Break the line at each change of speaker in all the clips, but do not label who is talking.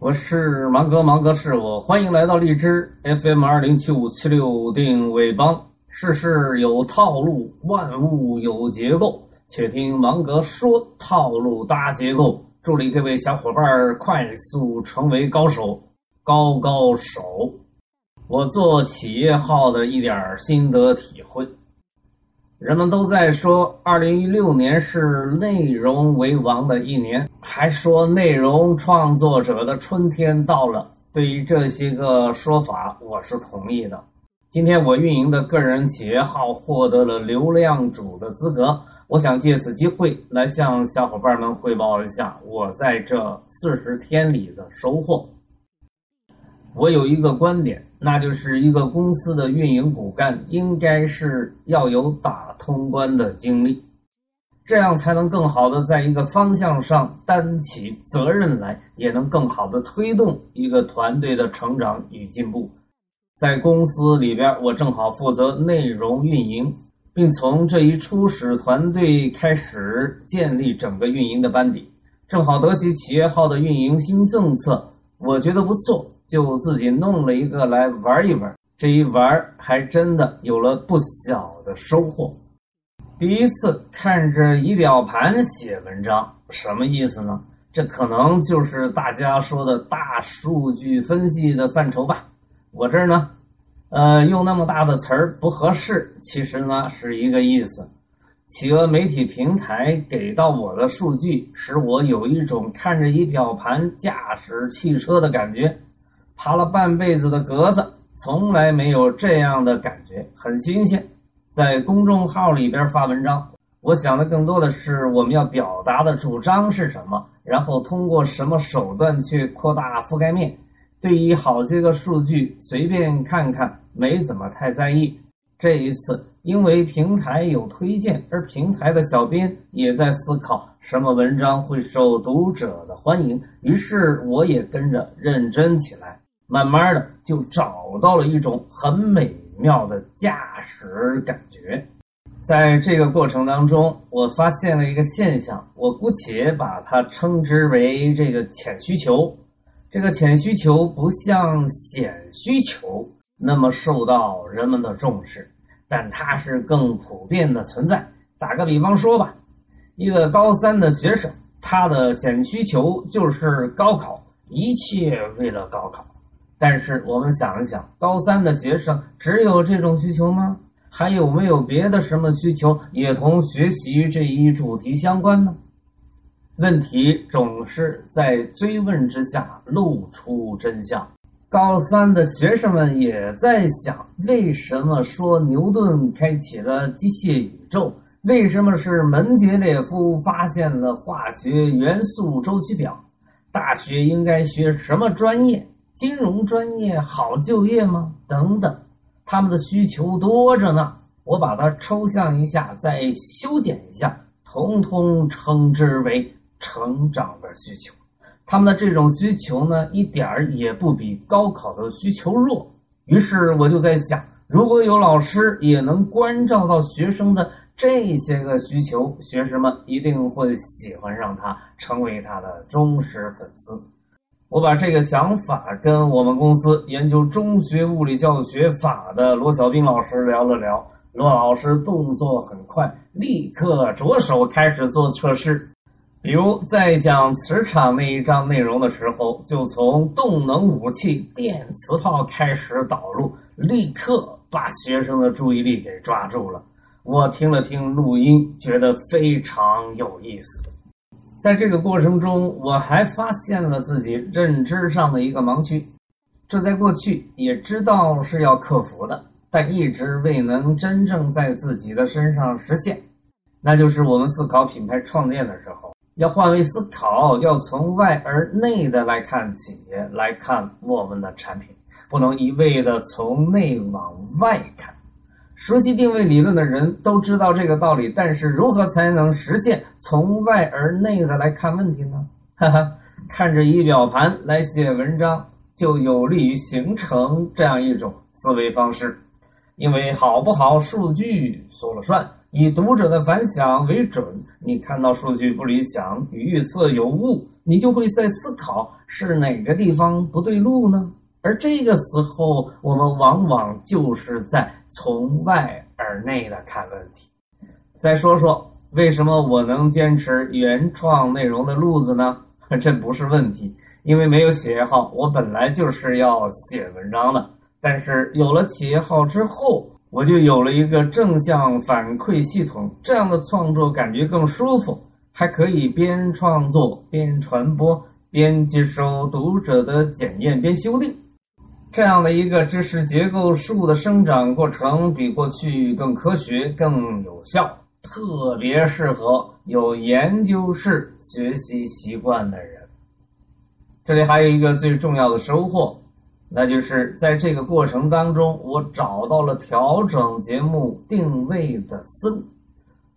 我是芒格，芒格是我，欢迎来到荔枝 FM 二零七五七六定位帮。世事有套路，万物有结构，且听芒格说套路搭结构。助力各位小伙伴快速成为高手，高高手。我做企业号的一点心得体会。人们都在说，二零一六年是内容为王的一年，还说内容创作者的春天到了。对于这些个说法，我是同意的。今天我运营的个人企业号获得了流量主的资格，我想借此机会来向小伙伴们汇报一下我在这四十天里的收获。我有一个观点。那就是一个公司的运营骨干，应该是要有打通关的经历，这样才能更好的在一个方向上担起责任来，也能更好的推动一个团队的成长与进步。在公司里边，我正好负责内容运营，并从这一初始团队开始建立整个运营的班底，正好得悉企业号的运营新政策，我觉得不错。就自己弄了一个来玩一玩，这一玩还真的有了不小的收获。第一次看着仪表盘写文章，什么意思呢？这可能就是大家说的大数据分析的范畴吧。我这儿呢，呃，用那么大的词儿不合适，其实呢是一个意思。企鹅媒体平台给到我的数据，使我有一种看着仪表盘驾驶汽车的感觉。爬了半辈子的格子，从来没有这样的感觉，很新鲜。在公众号里边发文章，我想的更多的是我们要表达的主张是什么，然后通过什么手段去扩大覆盖面。对于好些个数据，随便看看，没怎么太在意。这一次，因为平台有推荐，而平台的小编也在思考什么文章会受读者的欢迎，于是我也跟着认真起来。慢慢的就找到了一种很美妙的驾驶感觉，在这个过程当中，我发现了一个现象，我姑且把它称之为这个浅需求。这个浅需求不像显需求那么受到人们的重视，但它是更普遍的存在。打个比方说吧，一个高三的学生，他的显需求就是高考，一切为了高考。但是我们想一想，高三的学生只有这种需求吗？还有没有别的什么需求也同学习这一主题相关呢？问题总是在追问之下露出真相。高三的学生们也在想：为什么说牛顿开启了机械宇宙？为什么是门捷列夫发现了化学元素周期表？大学应该学什么专业？金融专业好就业吗？等等，他们的需求多着呢。我把它抽象一下，再修剪一下，统统称之为成长的需求。他们的这种需求呢，一点儿也不比高考的需求弱。于是我就在想，如果有老师也能关照到学生的这些个需求，学生们一定会喜欢上他，成为他的忠实粉丝。我把这个想法跟我们公司研究中学物理教学法的罗小兵老师聊了聊。罗老师动作很快，立刻着手开始做测试。比如在讲磁场那一章内容的时候，就从动能武器电磁炮开始导入，立刻把学生的注意力给抓住了。我听了听录音，觉得非常有意思。在这个过程中，我还发现了自己认知上的一个盲区，这在过去也知道是要克服的，但一直未能真正在自己的身上实现。那就是我们思考品牌创建的时候，要换位思考，要从外而内的来看企业，来看我们的产品，不能一味的从内往外看。熟悉定位理论的人都知道这个道理，但是如何才能实现从外而内的来看问题呢？哈哈，看着仪表盘来写文章，就有利于形成这样一种思维方式。因为好不好，数据说了算，以读者的反响为准。你看到数据不理想，预测有误，你就会在思考是哪个地方不对路呢？而这个时候，我们往往就是在从外而内的看问题。再说说为什么我能坚持原创内容的路子呢？这不是问题，因为没有企业号，我本来就是要写文章的。但是有了企业号之后，我就有了一个正向反馈系统，这样的创作感觉更舒服，还可以边创作边传播，边接收读者的检验，边修订。这样的一个知识结构树的生长过程，比过去更科学、更有效，特别适合有研究式学习习惯的人。这里还有一个最重要的收获，那就是在这个过程当中，我找到了调整节目定位的思路，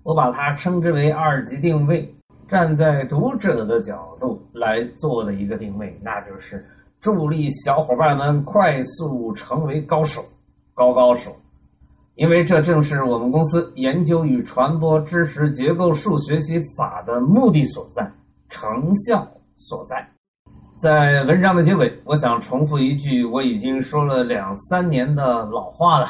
我把它称之为二级定位，站在读者的角度来做的一个定位，那就是。助力小伙伴们快速成为高手，高高手，因为这正是我们公司研究与传播知识结构数学习法的目的所在，成效所在。在文章的结尾，我想重复一句我已经说了两三年的老话了：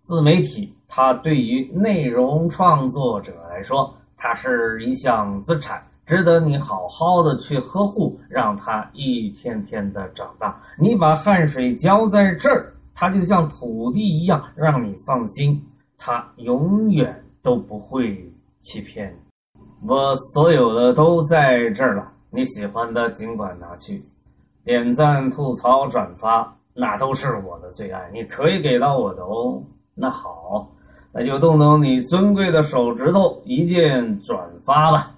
自媒体，它对于内容创作者来说，它是一项资产。值得你好好的去呵护，让它一天天的长大。你把汗水浇在这儿，它就像土地一样，让你放心，它永远都不会欺骗你。我所有的都在这儿了，你喜欢的尽管拿去，点赞、吐槽、转发，那都是我的最爱。你可以给到我的哦。那好，那就动动你尊贵的手指头，一键转发吧。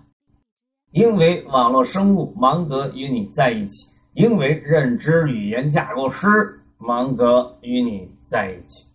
因为网络生物芒格与你在一起，因为认知语言架构师芒格与你在一起。